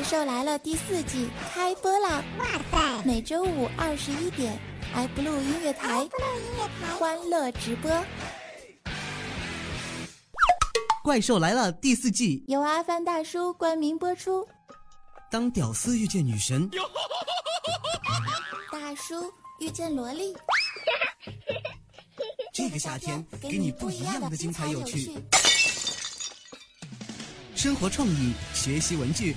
怪兽来了第四季开播啦！哇塞，每周五二十一点，iBlue 音乐台，欢乐直播。怪兽来了第四季，由阿凡大叔冠名播出。当屌丝遇见女神，大叔遇见萝莉，这个夏天给你不一样的精彩有趣。生活创意，学习文具，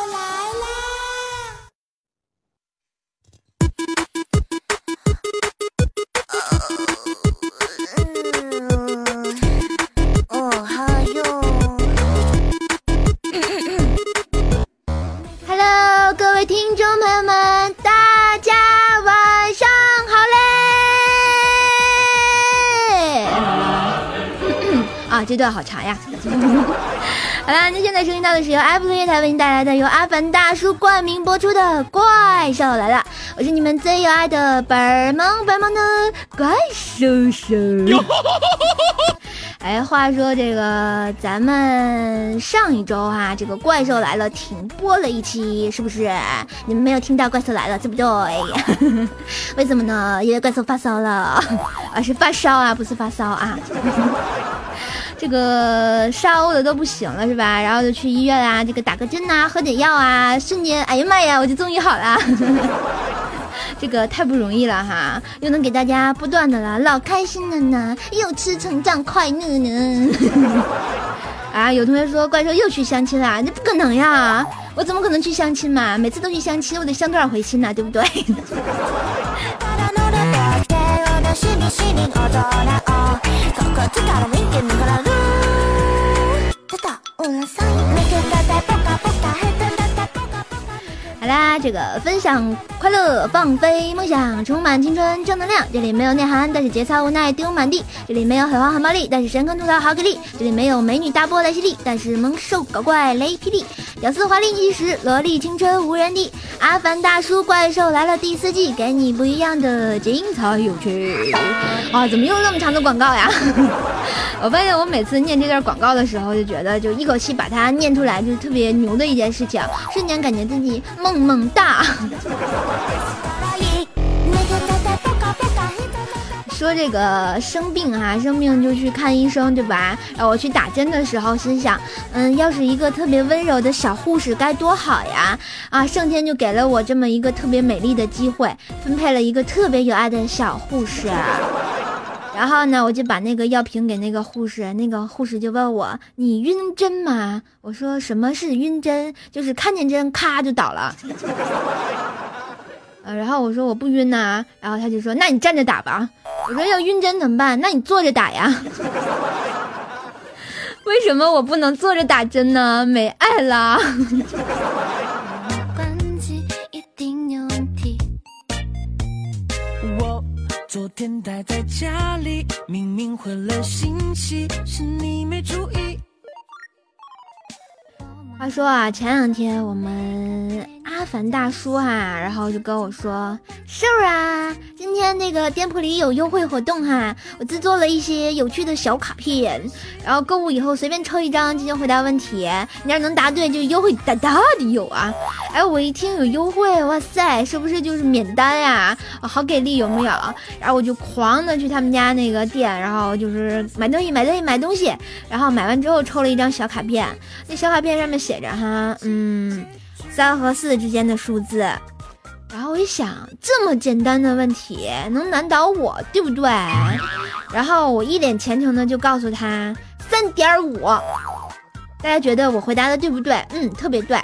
段好长呀！好啦，那现在收听到的是由 Apple 音乐台为您带来的由阿凡大叔冠名播出的《怪兽来了》，我是你们最有爱的本萌本萌的怪兽兽。哎，话说这个，咱们上一周哈，这个《怪兽来了》停播了一期，是不是？你们没有听到《怪兽来了》，对不对？为什么呢？因为怪兽发烧了，啊，是发烧啊，不是发烧啊。这个烧的都不行了是吧？然后就去医院啊，这个打个针呐，喝点药啊，瞬间，哎呀妈呀，我就终于好了。这个太不容易了哈，又能给大家不断的了，老开心了呢，又吃成长快乐呢。啊，有同学说怪兽又去相亲了，那不可能呀，我怎么可能去相亲嘛？每次都去相亲，我得相多少回亲呢？对不对？好啦，这个分享快乐，放飞梦想，充满青春正能量。这里没有内涵，但是节操无奈丢满地。这里没有狠话狠暴力，但是神坑吐槽好给力。这里没有美女大波来袭力，但是猛兽搞怪雷霹雳。屌丝华丽逆时，萝莉青春无人敌。阿凡大叔怪兽来了第四季，给你不一样的精彩有趣。啊，怎么又那么长的广告呀？我发现我每次念这段广告的时候，就觉得就一口气把它念出来，就是特别牛的一件事情，瞬间感觉自己梦梦大。说这个生病哈，生病就去看医生，对吧？然后我去打针的时候，心想，嗯，要是一个特别温柔的小护士该多好呀！啊，上天就给了我这么一个特别美丽的机会，分配了一个特别有爱的小护士。然后呢，我就把那个药瓶给那个护士，那个护士就问我：“你晕针吗？”我说：“什么是晕针？就是看见针咔就倒了。”呃，然后我说我不晕呐，然后他就说：“那你站着打吧。”我说：“要晕针怎么办？那你坐着打呀。”为什么我不能坐着打针呢？没爱了。昨天待在家里，明明回了信息，是你没注意。话说啊，前两天我们阿凡大叔哈，然后就跟我说：“是啊，今天那个店铺里有优惠活动哈，我制作了一些有趣的小卡片，然后购物以后随便抽一张进行回答问题，你要能答对就优惠大大的有啊！哎，我一听有优惠，哇塞，是不是就是免单呀？好给力，有没有？然后我就狂的去他们家那个店，然后就是买东西，买东西，买东西，然后买完之后抽了一张小卡片，那小卡片上面。写着哈，嗯，三和四之间的数字，然后我一想，这么简单的问题能难倒我，对不对？然后我一脸虔诚的就告诉他三点五，大家觉得我回答的对不对？嗯，特别对。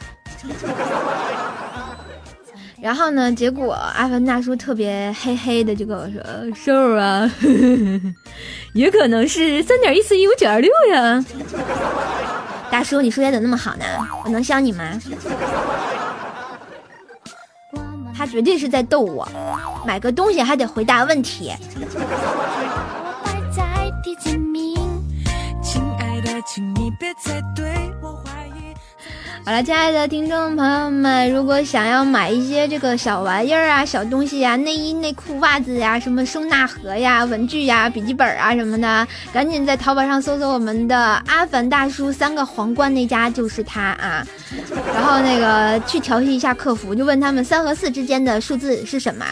然后呢，结果阿凡大叔特别嘿嘿的就跟我说：“瘦啊，也可能是三点一四一五九二六呀。”大叔，你数学怎么那么好呢？我能像你吗？他绝对是在逗我，买个东西还得回答问题。亲爱的，请你别再对。好了，亲爱的听众朋友们，如果想要买一些这个小玩意儿啊、小东西呀、内衣、内裤、袜子呀、什么收纳盒呀、文具呀、笔记本啊什么的，赶紧在淘宝上搜索我们的阿凡大叔三个皇冠那家就是他啊。然后那个去调戏一下客服，就问他们三和四之间的数字是什么，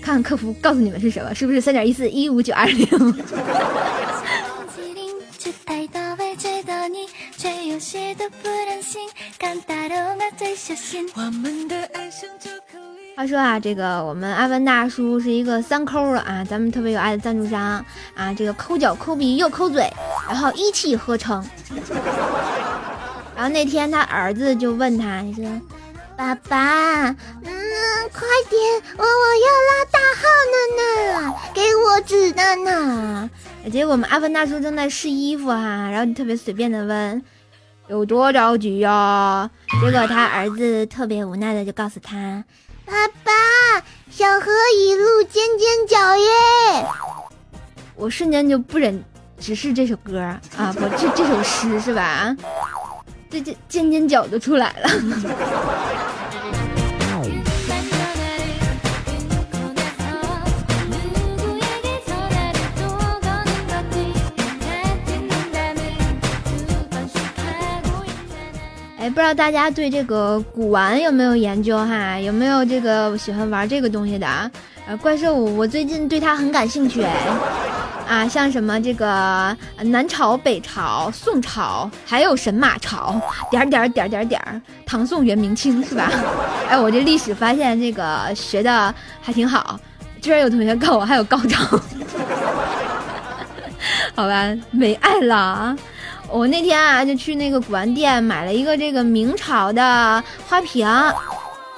看看客服告诉你们是什么，是不是三点一四一五九二零？话说啊，这个我们阿文大叔是一个三抠的啊，咱们特别有爱的赞助商啊，这个抠脚抠鼻又抠嘴，然后一气呵成。然后那天他儿子就问他，你说，爸爸，嗯，快点，我我要拉大号了呢，给我纸的呢。结果我们阿文大叔正在试衣服哈，然后你特别随便的问。有多着急呀？结果他儿子特别无奈的就告诉他：“爸爸，小河一路尖尖角耶！”我瞬间就不忍直视这首歌啊，不，这这首诗是吧？这这尖尖角都出来了。不知道大家对这个古玩有没有研究哈？有没有这个喜欢玩这个东西的？呃，怪兽，我最近对它很感兴趣哎。啊，像什么这个南朝、北朝、宋朝，还有神马朝，点点点点点，唐宋元明清是吧？哎，我这历史发现这个学的还挺好，居然有同学告我还有高招。好吧，没爱了。我那天啊，就去那个古玩店买了一个这个明朝的花瓶，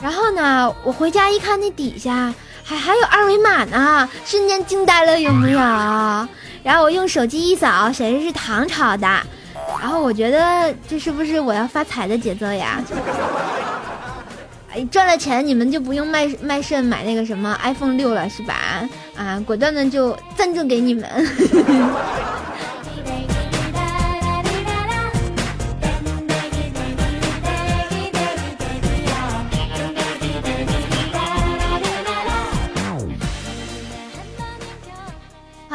然后呢，我回家一看，那底下还还有二维码呢，瞬间惊呆了，有没有？然后我用手机一扫，显示是唐朝的，然后我觉得这是不是我要发财的节奏呀？哎，赚了钱你们就不用卖卖肾买那个什么 iPhone 六了是吧？啊，果断的就赞助给你们。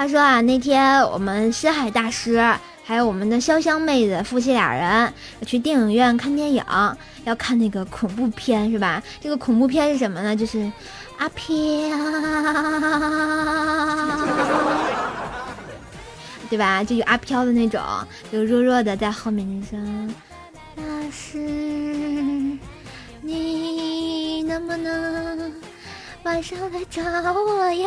他说啊，那天我们深海大师还有我们的潇湘妹子夫妻俩人去电影院看电影，要看那个恐怖片是吧？这个恐怖片是什么呢？就是阿飘，对吧？就有阿飘的那种，就弱弱的在后面那声，大师，你能不能？晚上来找我呀，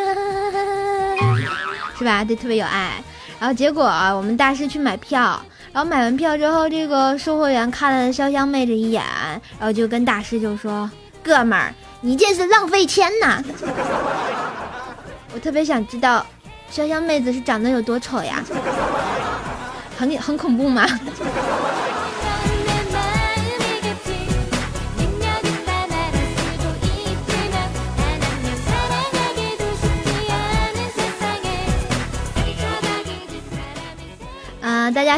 是吧？对，特别有爱。然后结果我们大师去买票，然后买完票之后，这个售货员看了潇湘妹子一眼，然后就跟大师就说：“哥们儿，你这是浪费钱呐！”我特别想知道，潇湘妹子是长得有多丑呀？很很恐怖吗？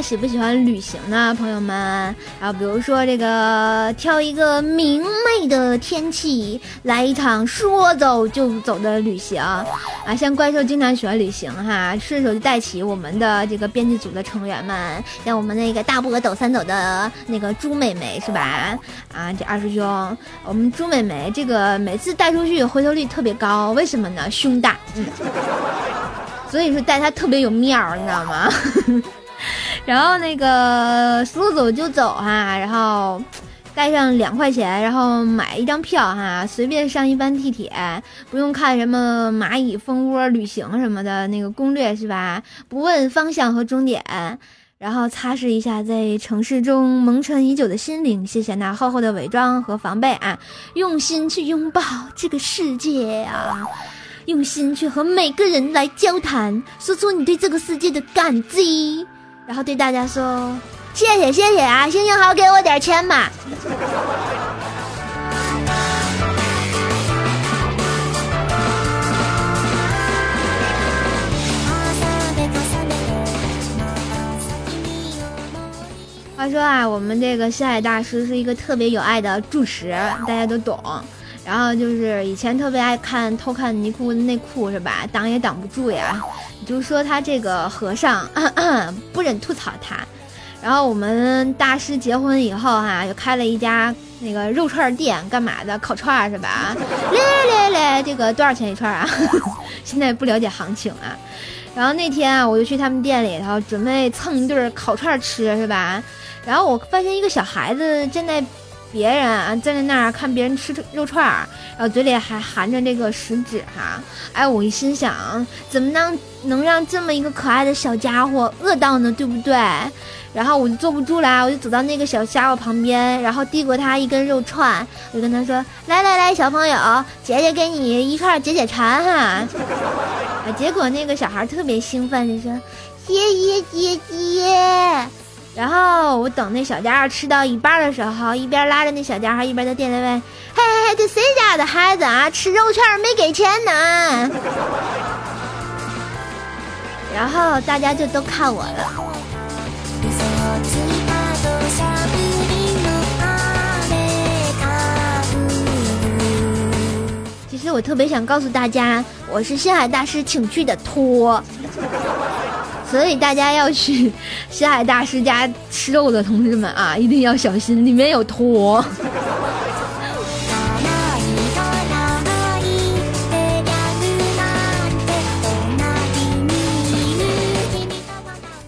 喜不喜欢旅行呢，朋友们？然后比如说这个，挑一个明媚的天气，来一场说走就走的旅行啊！像怪兽经常喜欢旅行哈，顺手就带起我们的这个编辑组的成员们，像我们那个大波抖三走的那个猪妹妹是吧？啊，这二师兄，我们猪妹妹这个每次带出去回头率特别高，为什么呢？胸大，嗯，所以说带她特别有面儿，你知道吗？然后那个说走就走哈，然后带上两块钱，然后买一张票哈，随便上一班地铁，不用看什么蚂蚁蜂窝旅行什么的那个攻略是吧？不问方向和终点，然后擦拭一下在城市中蒙尘已久的心灵，谢谢那厚厚的伪装和防备啊，用心去拥抱这个世界啊，用心去和每个人来交谈，说出你对这个世界的感激。然后对大家说：“谢谢谢谢啊，行行好，给我点钱嘛。”话话说啊，我们这个西海大师是一个特别有爱的住持，大家都懂。然后就是以前特别爱看偷看尼姑的内裤是吧？挡也挡不住呀。就说他这个和尚 不忍吐槽他。然后我们大师结婚以后哈，就开了一家那个肉串店，干嘛的？烤串是吧？来来来，这个多少钱一串啊？现在不了解行情啊。然后那天啊，我就去他们店里头准备蹭一顿烤串吃是吧？然后我发现一个小孩子正在。别人啊站在那儿看别人吃肉串儿，然后嘴里还含着这个食指哈，哎，我一心想，怎么能能让这么一个可爱的小家伙饿到呢？对不对？然后我就坐不住了，我就走到那个小家伙旁边，然后递过他一根肉串，我就跟他说：“来来来，小朋友，姐姐给你一串解解馋哈。”啊，结果那个小孩特别兴奋，就说：“谢谢姐姐。”然后我等那小家伙吃到一半的时候，一边拉着那小家伙，一边在店里问：“嘿嘿嘿，这谁家的孩子啊？吃肉串没给钱呢？”然后大家就都看我了。其实我特别想告诉大家，我是星海大师请去的托。所以大家要去 西海大师家吃肉的同志们啊，一定要小心，里面有托。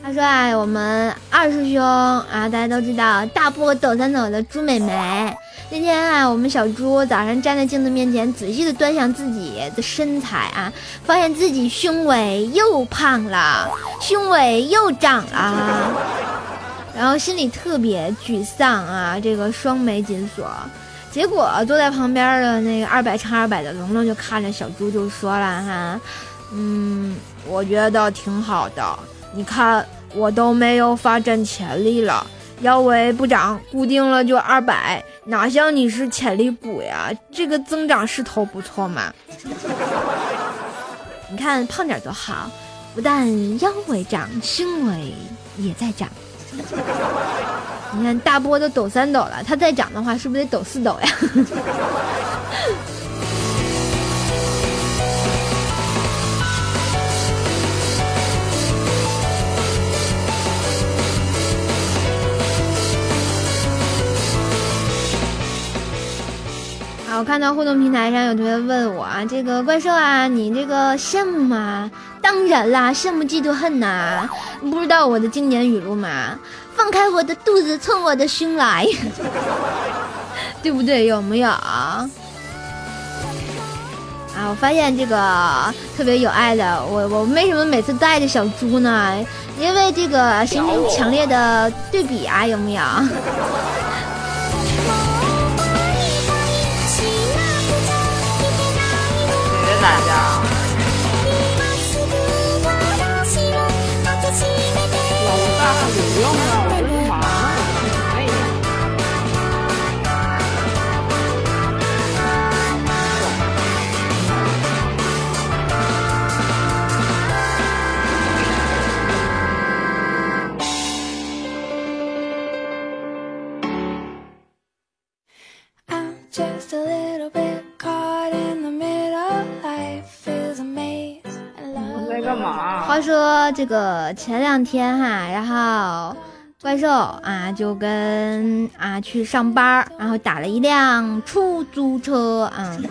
他说啊，我们二师兄啊，大家都知道大波抖三抖的朱美眉。那天啊，我们小猪早上站在镜子面前，仔细的端详自己的身材啊，发现自己胸围又胖了，胸围又长了，然后心里特别沮丧啊，这个双眉紧锁。结果坐在旁边的那个二百乘二百的龙龙就看着小猪就说了哈，嗯，我觉得挺好的，你看我都没有发展潜力了。腰围不长，固定了就二百，哪像你是潜力股呀？这个增长势头不错嘛。你看胖点多好，不但腰围长，胸围也在长。你看大波都抖三抖了，他再长的话，是不是得抖四抖呀？我看到互动平台上有同学问我啊，这个怪兽啊，你这个羡慕吗？当然啦，羡慕嫉妒恨呐！你不知道我的经典语录吗？放开我的肚子，冲我的胸来，对不对？有没有？啊，我发现这个特别有爱的，我我为什么每次带着小猪呢？因为这个形成强烈的对比啊，有没有？大家，老大有用啊！我这是忙呢，累。I'm just a little bit 话说这个前两天哈，然后怪兽啊就跟啊去上班，然后打了一辆出租车啊。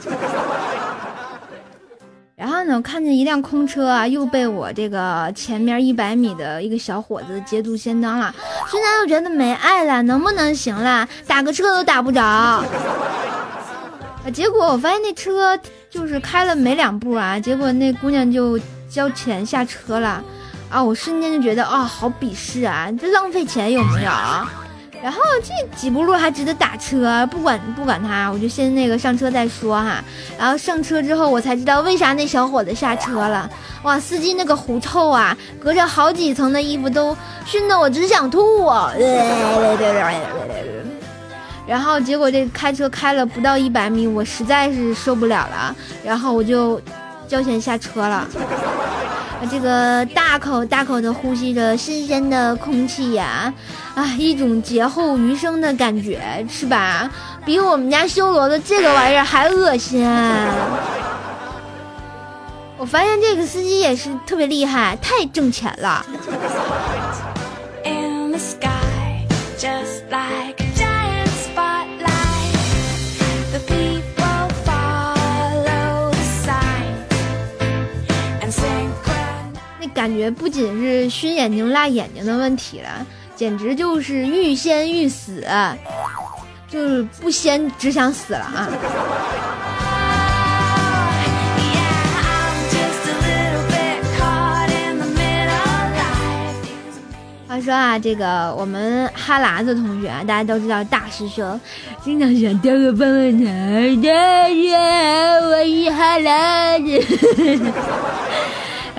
然后呢，我看见一辆空车啊，又被我这个前面一百米的一个小伙子捷足先登了。现在又觉得没爱了，能不能行了？打个车都打不着。啊，结果我发现那车就是开了没两步啊，结果那姑娘就交钱下车了，啊，我瞬间就觉得啊，好鄙视啊，这浪费钱有没有？然后这几步路还值得打车，不管不管他，我就先那个上车再说哈。然后上车之后，我才知道为啥那小伙子下车了。哇，司机那个狐臭啊，隔着好几层的衣服都熏得我只想吐啊！然后结果这开车开了不到一百米，我实在是受不了了，然后我就交钱下车了。这个大口大口的呼吸着新鲜的空气呀，啊，一种劫后余生的感觉，是吧？比我们家修罗的这个玩意儿还恶心。我发现这个司机也是特别厉害，太挣钱了。感觉不仅是熏眼睛、辣眼睛的问题了，简直就是欲仙欲死，就是不仙只想死了啊 话说啊，这个我们哈喇子同学啊，大家都知道大师兄，经常想当个棒棒糖，大家好，我是哈喇子。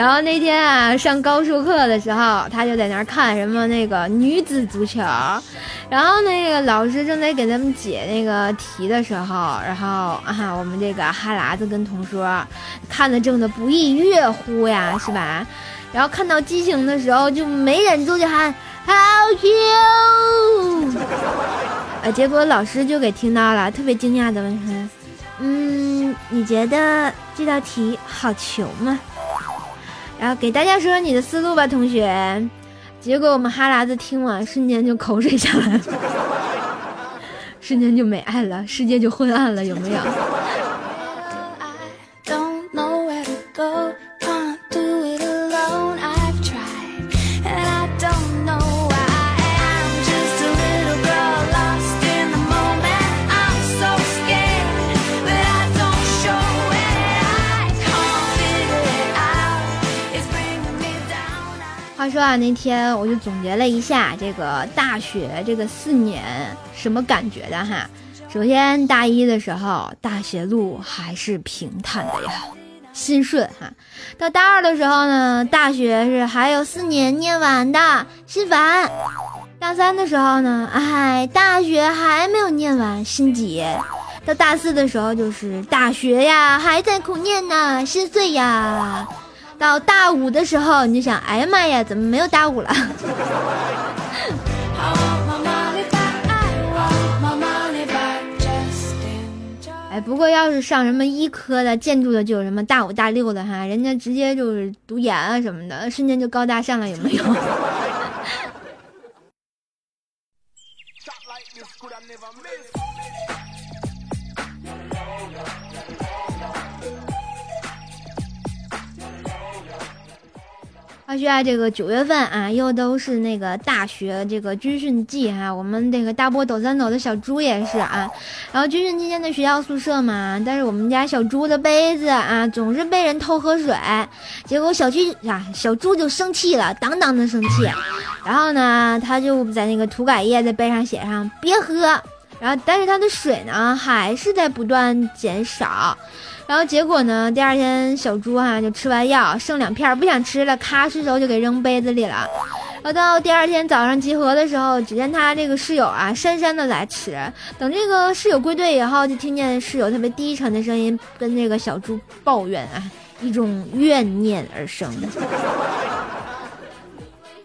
然后那天啊，上高数课的时候，他就在那儿看什么那个女子足球，然后那个老师正在给他们解那个题的时候，然后啊，我们这个哈喇子跟同桌看的正的不亦乐乎呀，是吧？然后看到激情的时候，就没忍住就喊好球，啊，结果老师就给听到了，特别惊讶的问他，嗯，你觉得这道题好球吗？然后给大家说说你的思路吧，同学。结果我们哈喇子听完，瞬间就口水下来了，瞬间就没爱了，世界就昏暗了，有没有？那天我就总结了一下这个大学这个四年什么感觉的哈。首先，大一的时候，大学路还是平坦的呀，心顺哈。到大二的时候呢，大学是还有四年念完的，心烦。大三的时候呢，哎，大学还没有念完，心急。到大四的时候，就是大学呀，还在苦念呢，心碎呀。到大五的时候，你就想，哎呀妈呀，怎么没有大五了. 哎，不过要是上什么医科的、建筑的，就有什么大五、大六的哈，人家直接就是读研啊什么的，瞬间就高大上了，有没有？话说啊，这个九月份啊，又都是那个大学这个军训季哈、我们这个大波抖三抖的小猪也是啊。然后军训期间的学校宿舍嘛，但是我们家小猪的杯子啊，总是被人偷喝水，结果小猪啊，小猪就生气了，当当的生气。然后呢，他就在那个涂改液在杯上写上别喝。然后，但是它的水呢，还是在不断减少。然后结果呢？第二天小猪哈、就吃完药剩两片不想吃了，咔顺手就给扔杯子里了。然后到第二天早上集合的时候，只见他这个室友啊姗姗的来迟。等这个室友归队以后，就听见室友特别低沉的声音跟这个小猪抱怨啊，一种怨念而生。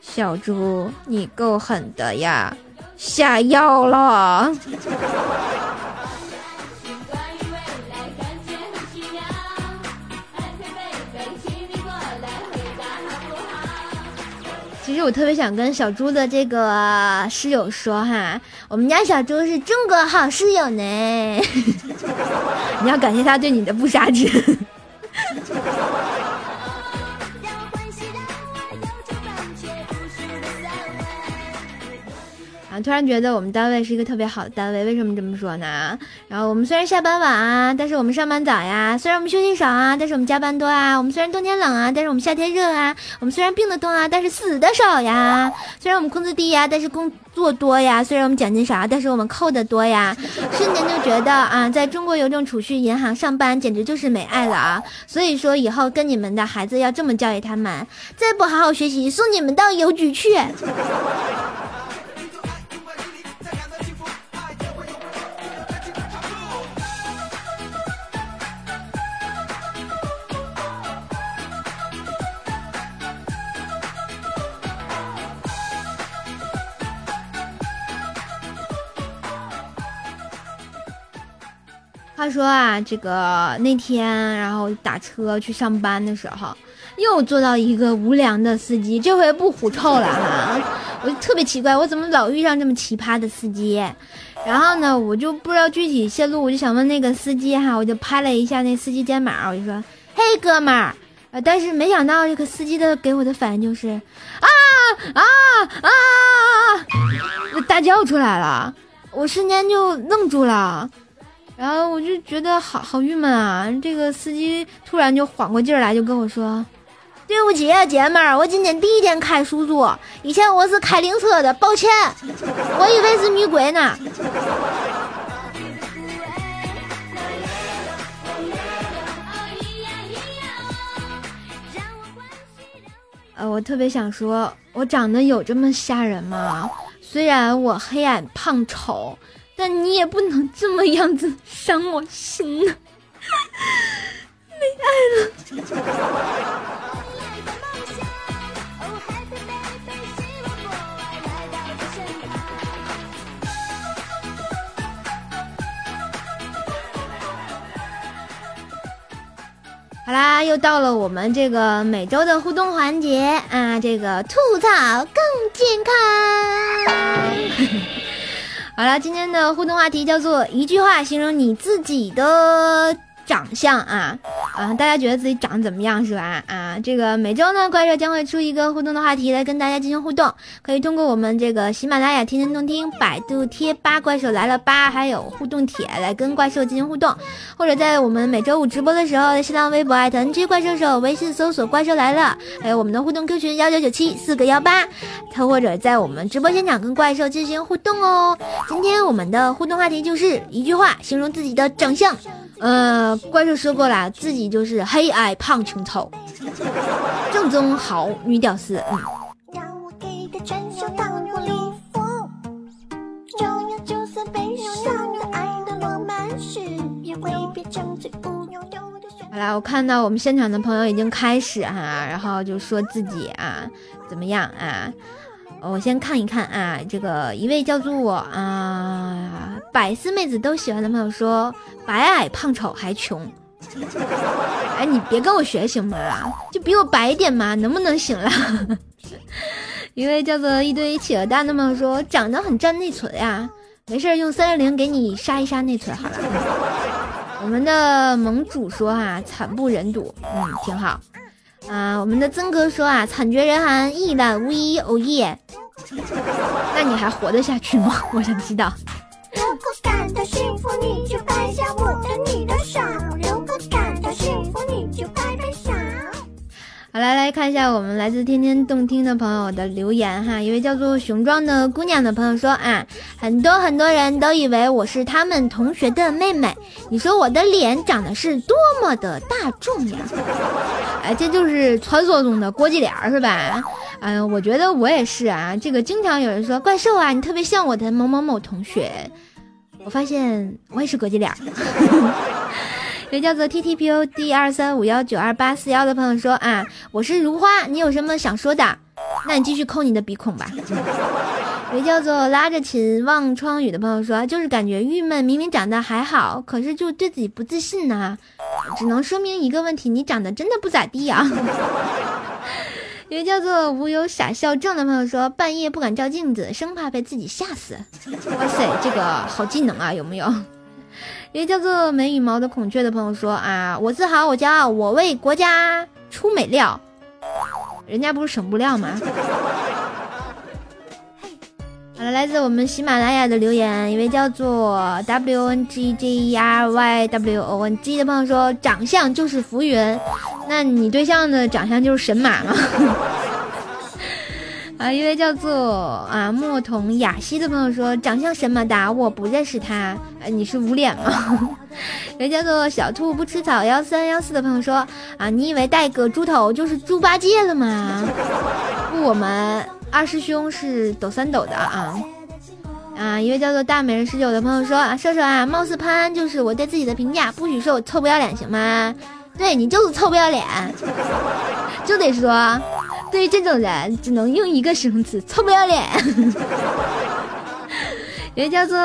小猪，你够狠的呀，下药了。其实我特别想跟小猪的这个室友说哈，我们家小猪是中国好室友呢，你要感谢他对你的不杀之恩。突然觉得我们单位是一个特别好的单位，为什么这么说呢？然后我们虽然下班晚啊，但是我们上班早呀；虽然我们休息少啊，但是我们加班多啊；我们虽然冬天冷啊，但是我们夏天热啊；我们虽然病得多啊，但是死的少呀；虽然我们工资低呀，但是工作多呀；虽然我们奖金少啊，但是我们扣的多呀。瞬间就觉得啊，在中国邮政储蓄银行上班简直就是美爱了啊！所以说以后跟你们的孩子要这么教育他们，再不好好学习，送你们到邮局去。他说啊，这个那天然后打车去上班的时候，又坐到一个无良的司机，这回不狐臭了哈，我就特别奇怪，我怎么老遇上这么奇葩的司机？然后呢，我就不知道具体线路，我就想问那个司机哈，我就拍了一下那司机肩膀，我就说：“嘿，哥们儿。”呃，但是没想到这个司机的给我的反应就是啊啊啊，大叫出来了，我瞬间就愣住了，然后我就觉得好好郁闷啊。这个司机突然就缓过劲儿来，就跟我说：“对不起啊，姐们儿，我今天第一天开出租，以前我是开灵车的，抱歉，我以为是女鬼呢。” 呃，我特别想说，我长得有这么吓人吗？虽然我黑矮胖丑，但你也不能这么样子伤我心啊。没爱了。好啦，又到了我们这个每周的互动环节啊，这个吐槽更健康。好了，今天的互动话题叫做一句话形容你自己的。长相啊啊！大家觉得自己长得怎么样是吧？啊，这个每周呢，怪兽将会出一个互动的话题来跟大家进行互动，可以通过我们这个喜马拉雅天天动听、百度贴吧怪兽来了吧，还有互动帖来跟怪兽进行互动，或者在我们每周五直播的时候，在新浪微博艾特 NG 怪兽手，微信搜索怪兽来了，还有我们的互动 Q 群幺九九七四个幺八，他或者在我们直播现场跟怪兽进行互动哦。今天我们的互动话题就是一句话形容自己的长相。呃，怪兽说过了，自己就是黑矮胖穷丑，正宗好女屌丝。嗯。好啦，我看到我们现场的朋友已经开始哈，然后就说自己啊怎么样啊。我先看一看啊，这个一位叫做啊百思妹子都喜欢的朋友说，白矮胖丑还穷。哎，你别跟我学行不啦？就比我白点嘛，能不能行了？一位叫做一堆企鹅蛋的朋友说，长得很占内存呀，没事用三六零给你杀一杀内存好了。我们的盟主说啊，惨不忍睹，嗯，挺好。啊，我们的曾哥说啊，惨绝人寰，一览无遗，哦耶！那你还活得下去吗？我想知道。如果感到幸福，你就摆下我的你的手；来来看一下我们来自天天动听的朋友的留言哈。一位叫做雄壮的姑娘的朋友说啊，很多很多人都以为我是他们同学的妹妹。你说我的脸长得是多么的大众呀？哎，这就是传说中的国际脸是吧？嗯，我觉得我也是啊。这个经常有人说怪兽啊，你特别像我的某某某同学。我发现我也是国际脸。有叫做 T T P O D 二三五幺九二八四幺的朋友说啊，我是如花，你有什么想说的？那你继续抠你的鼻孔吧。有叫做拉着琴望窗雨的朋友说，就是感觉郁闷，明明长得还好，可是就对自己不自信呢。只能说明一个问题，你长得真的不咋地啊。一个叫做无忧傻笑症的朋友说，半夜不敢照镜子，生怕被自己吓死。哇塞，这个好技能啊，有没有？一个叫做没羽毛的孔雀的朋友说啊，我自豪，我骄傲，我为国家出美料。人家不是省布料吗？好了，来自我们喜马拉雅的留言，一位叫做 W N G J E R Y W O N G 的朋友说，长相就是浮云，那你对象的长相就是神马吗？啊，一位叫做啊墨桐雅西的朋友说，长相神马达，我不认识他，啊，你是无脸吗？一位叫做小兔不吃草幺三幺四的朋友说，啊，你以为戴个猪头就是猪八戒了吗？不，我们。二师兄是抖三抖的啊啊！一位叫做大美人十九的朋友说：“啊，瘦瘦啊，貌似潘安就是我对自己的评价，不许说我臭不要脸，行吗？对你就是臭不要脸，就得说，对于这种人，只能用一个形容词：臭不要脸。”有位叫做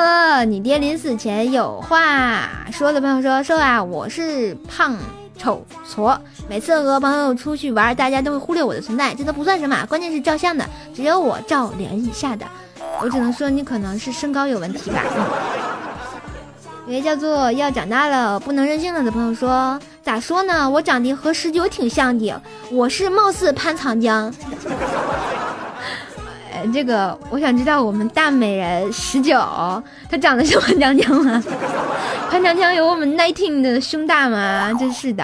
你爹临死前有话说的朋友说：“说啊，我是胖丑矬，每次和朋友出去玩，大家都会忽略我的存在，这都不算什么，关键是照相的只有我照脸以下的，我只能说你可能是身高有问题吧。嗯”有位叫做要长大了不能任性了的朋友说：“咋说呢？我长得和十九挺像的，我是貌似潘长江。”呃，这个我想知道我们大美人十九，她长得像潘长江吗？潘长江有我们 nineteen 的胸大吗？真是的。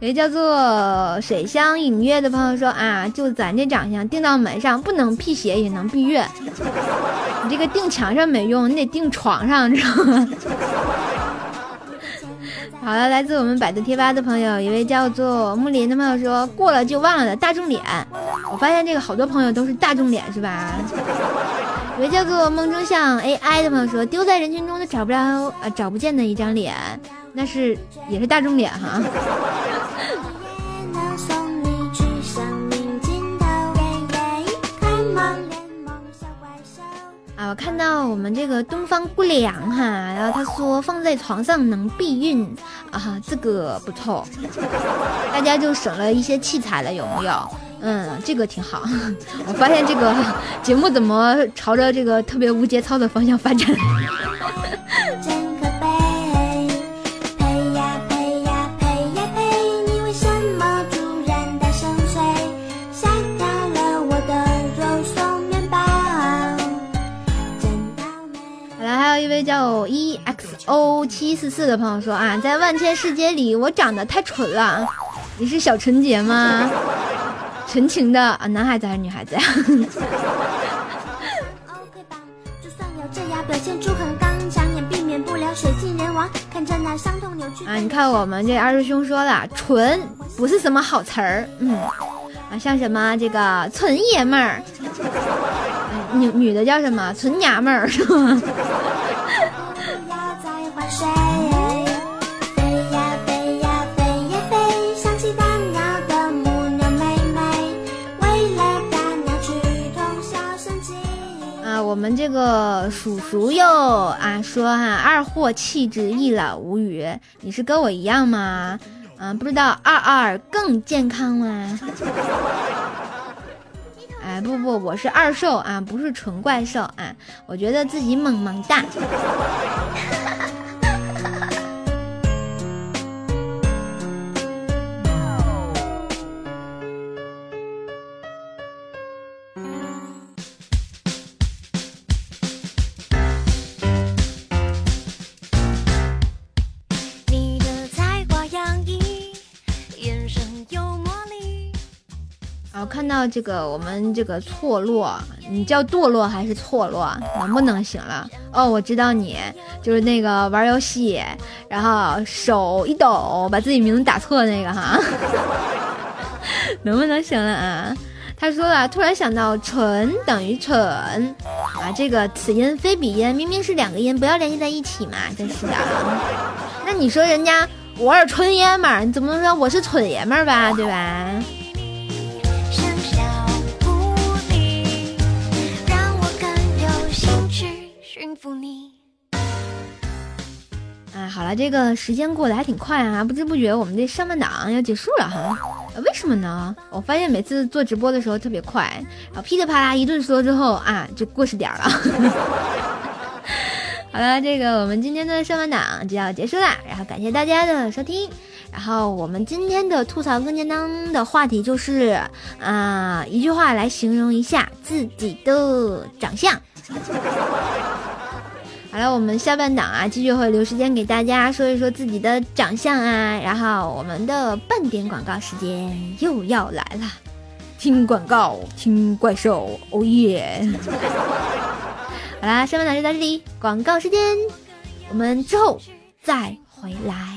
有叫做水乡影月的朋友说啊，就咱这长相，钉到门上不能辟邪也能避月。你这个钉墙上没用，你得钉床上，知道吗？好了，来自我们百度贴吧的朋友，一位叫做木林的朋友说过了就忘了的大众脸。我发现这个好多朋友都是大众脸，是吧？有位叫做梦中像 AI 的朋友说丢在人群中都找不着呃找不见的一张脸，那是也是大众脸哈。我看到我们这个东方姑娘哈，然后她说放在床上能避孕啊，这个不错，大家就省了一些器材了，有没有？嗯，这个挺好。我发现这个节目怎么朝着这个特别无节操的方向发展？位叫 E X O 七四四的朋友说啊，在万千世界里，我长得太蠢了。你是小纯洁吗？纯情的啊，男孩子还是女孩子呀就算咬着牙表现出很刚避免不了水尽人亡。看着那伤痛扭曲啊，你看我们这二师兄说了，纯不是什么好词儿，嗯，啊，像什么这个纯爷们儿，呃女女的叫什么纯娘们儿是吧？这个叔叔又啊说哈、二货气质一览无余，你是跟我一样吗？嗯，不知道二二更健康吗？哎，不不，我是二兽啊，不是纯怪兽啊，我觉得自己萌萌哒。到这个我们这个错落，你叫堕落还是错落？能不能行了？哦，我知道你就是那个玩游戏，然后手一抖把自己名字打错那个哈，能不能行了啊？他说了，突然想到蠢等于蠢啊，这个此音非彼音，明明是两个音，不要联系在一起嘛，真是的。那你说人家我是纯爷们儿，你怎么能说我是蠢爷们儿吧？对吧？好了，这个时间过得还挺快啊，不知不觉我们这上半档要结束了哈。为什么呢？我发现每次做直播的时候特别快，然后噼里啪啦一顿说之后啊，就过时点了。好了，这个我们今天的上半档就要结束啦，然后感谢大家的收听。然后我们今天的吐槽更简单的话题就是啊、一句话来形容一下自己的长相。好了，我们下半档啊，继续会留时间给大家说一说自己的长相啊。然后我们的半点广告时间又要来了，听广告，听怪兽，哦耶！好啦，下半档就到这里，广告时间，我们之后再回来。